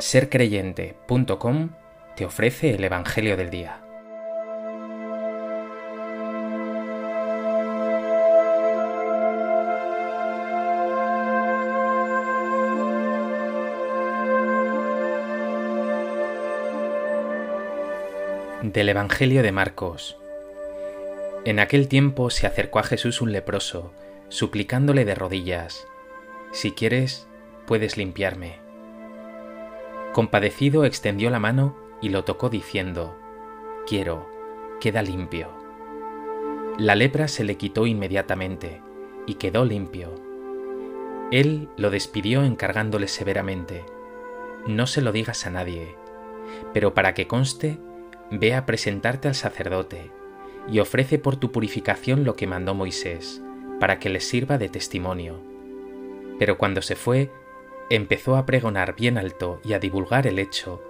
sercreyente.com te ofrece el Evangelio del Día. Del Evangelio de Marcos. En aquel tiempo se acercó a Jesús un leproso, suplicándole de rodillas, Si quieres, puedes limpiarme. Compadecido extendió la mano y lo tocó diciendo, Quiero, queda limpio. La lepra se le quitó inmediatamente y quedó limpio. Él lo despidió encargándole severamente, No se lo digas a nadie, pero para que conste, ve a presentarte al sacerdote y ofrece por tu purificación lo que mandó Moisés, para que les sirva de testimonio. Pero cuando se fue, empezó a pregonar bien alto y a divulgar el hecho,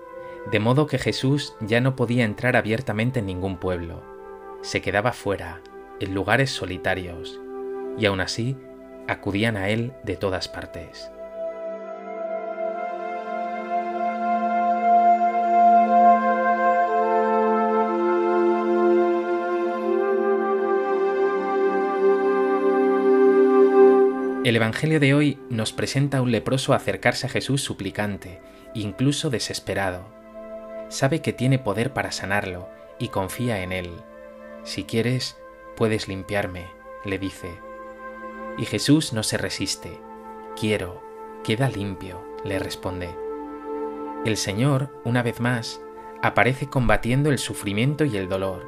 de modo que Jesús ya no podía entrar abiertamente en ningún pueblo, se quedaba fuera, en lugares solitarios, y aún así acudían a él de todas partes. El Evangelio de hoy nos presenta a un leproso acercarse a Jesús suplicante, incluso desesperado. Sabe que tiene poder para sanarlo y confía en él. Si quieres, puedes limpiarme, le dice. Y Jesús no se resiste. Quiero, queda limpio, le responde. El Señor, una vez más, aparece combatiendo el sufrimiento y el dolor,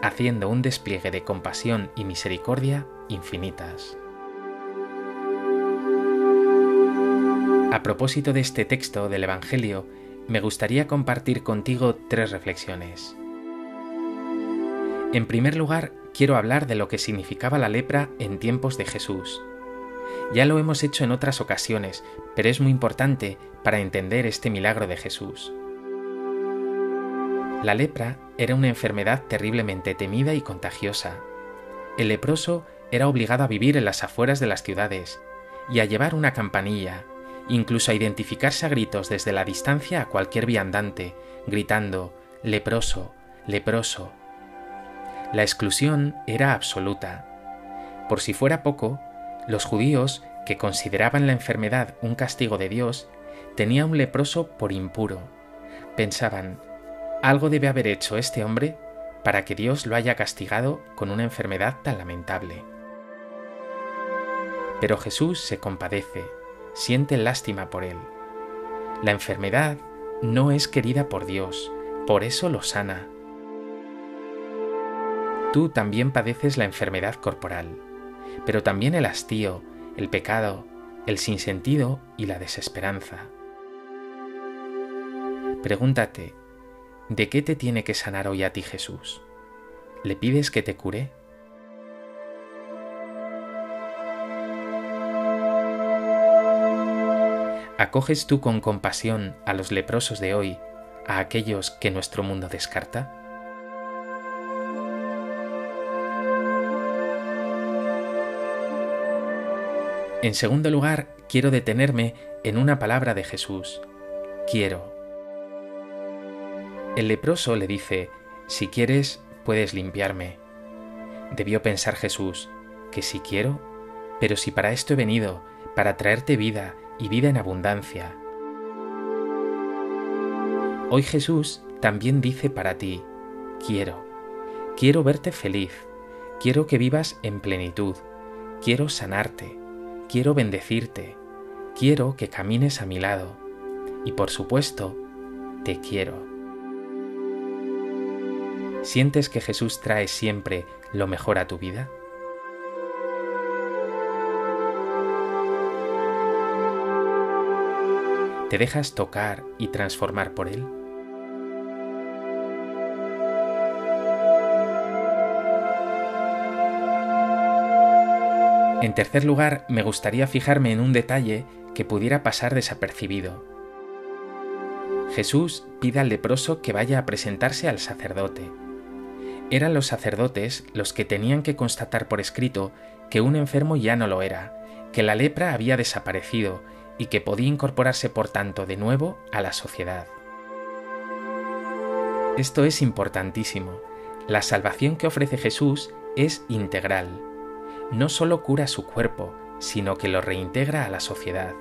haciendo un despliegue de compasión y misericordia infinitas. A propósito de este texto del Evangelio, me gustaría compartir contigo tres reflexiones. En primer lugar, quiero hablar de lo que significaba la lepra en tiempos de Jesús. Ya lo hemos hecho en otras ocasiones, pero es muy importante para entender este milagro de Jesús. La lepra era una enfermedad terriblemente temida y contagiosa. El leproso era obligado a vivir en las afueras de las ciudades y a llevar una campanilla incluso a identificarse a gritos desde la distancia a cualquier viandante, gritando leproso, leproso. La exclusión era absoluta. Por si fuera poco, los judíos, que consideraban la enfermedad un castigo de Dios, tenían un leproso por impuro. Pensaban, algo debe haber hecho este hombre para que Dios lo haya castigado con una enfermedad tan lamentable. Pero Jesús se compadece siente lástima por él. La enfermedad no es querida por Dios, por eso lo sana. Tú también padeces la enfermedad corporal, pero también el hastío, el pecado, el sinsentido y la desesperanza. Pregúntate, ¿de qué te tiene que sanar hoy a ti Jesús? ¿Le pides que te cure? ¿Acoges tú con compasión a los leprosos de hoy, a aquellos que nuestro mundo descarta? En segundo lugar, quiero detenerme en una palabra de Jesús. Quiero. El leproso le dice, si quieres, puedes limpiarme. Debió pensar Jesús, que si quiero, pero si para esto he venido, para traerte vida y vida en abundancia. Hoy Jesús también dice para ti, quiero, quiero verte feliz, quiero que vivas en plenitud, quiero sanarte, quiero bendecirte, quiero que camines a mi lado y por supuesto, te quiero. ¿Sientes que Jesús trae siempre lo mejor a tu vida? ¿Te dejas tocar y transformar por Él? En tercer lugar, me gustaría fijarme en un detalle que pudiera pasar desapercibido. Jesús pide al leproso que vaya a presentarse al sacerdote. Eran los sacerdotes los que tenían que constatar por escrito que un enfermo ya no lo era, que la lepra había desaparecido y que podía incorporarse por tanto de nuevo a la sociedad. Esto es importantísimo. La salvación que ofrece Jesús es integral. No solo cura su cuerpo, sino que lo reintegra a la sociedad.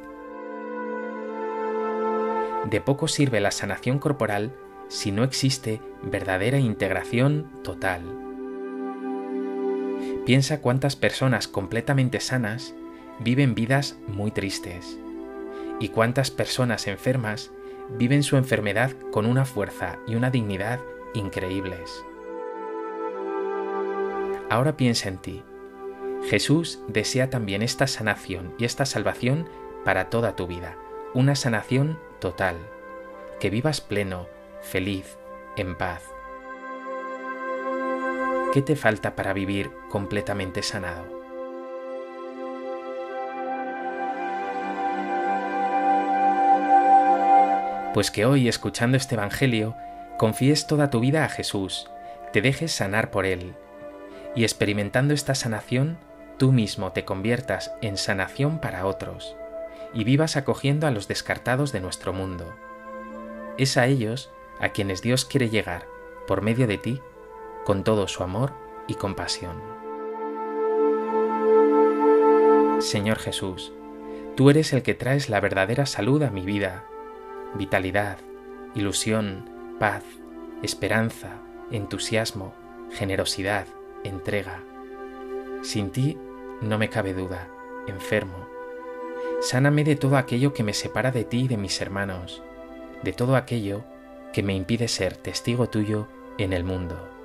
De poco sirve la sanación corporal si no existe verdadera integración total. Piensa cuántas personas completamente sanas viven vidas muy tristes y cuántas personas enfermas viven su enfermedad con una fuerza y una dignidad increíbles. Ahora piensa en ti. Jesús desea también esta sanación y esta salvación para toda tu vida, una sanación total, que vivas pleno, feliz, en paz. ¿Qué te falta para vivir completamente sanado? Pues que hoy, escuchando este Evangelio, confíes toda tu vida a Jesús, te dejes sanar por Él, y experimentando esta sanación, tú mismo te conviertas en sanación para otros, y vivas acogiendo a los descartados de nuestro mundo. Es a ellos a quienes Dios quiere llegar, por medio de ti, con todo su amor y compasión. Señor Jesús, tú eres el que traes la verdadera salud a mi vida, vitalidad, ilusión, paz, esperanza, entusiasmo, generosidad, entrega. Sin ti no me cabe duda, enfermo. Sáname de todo aquello que me separa de ti y de mis hermanos, de todo aquello que me impide ser testigo tuyo en el mundo.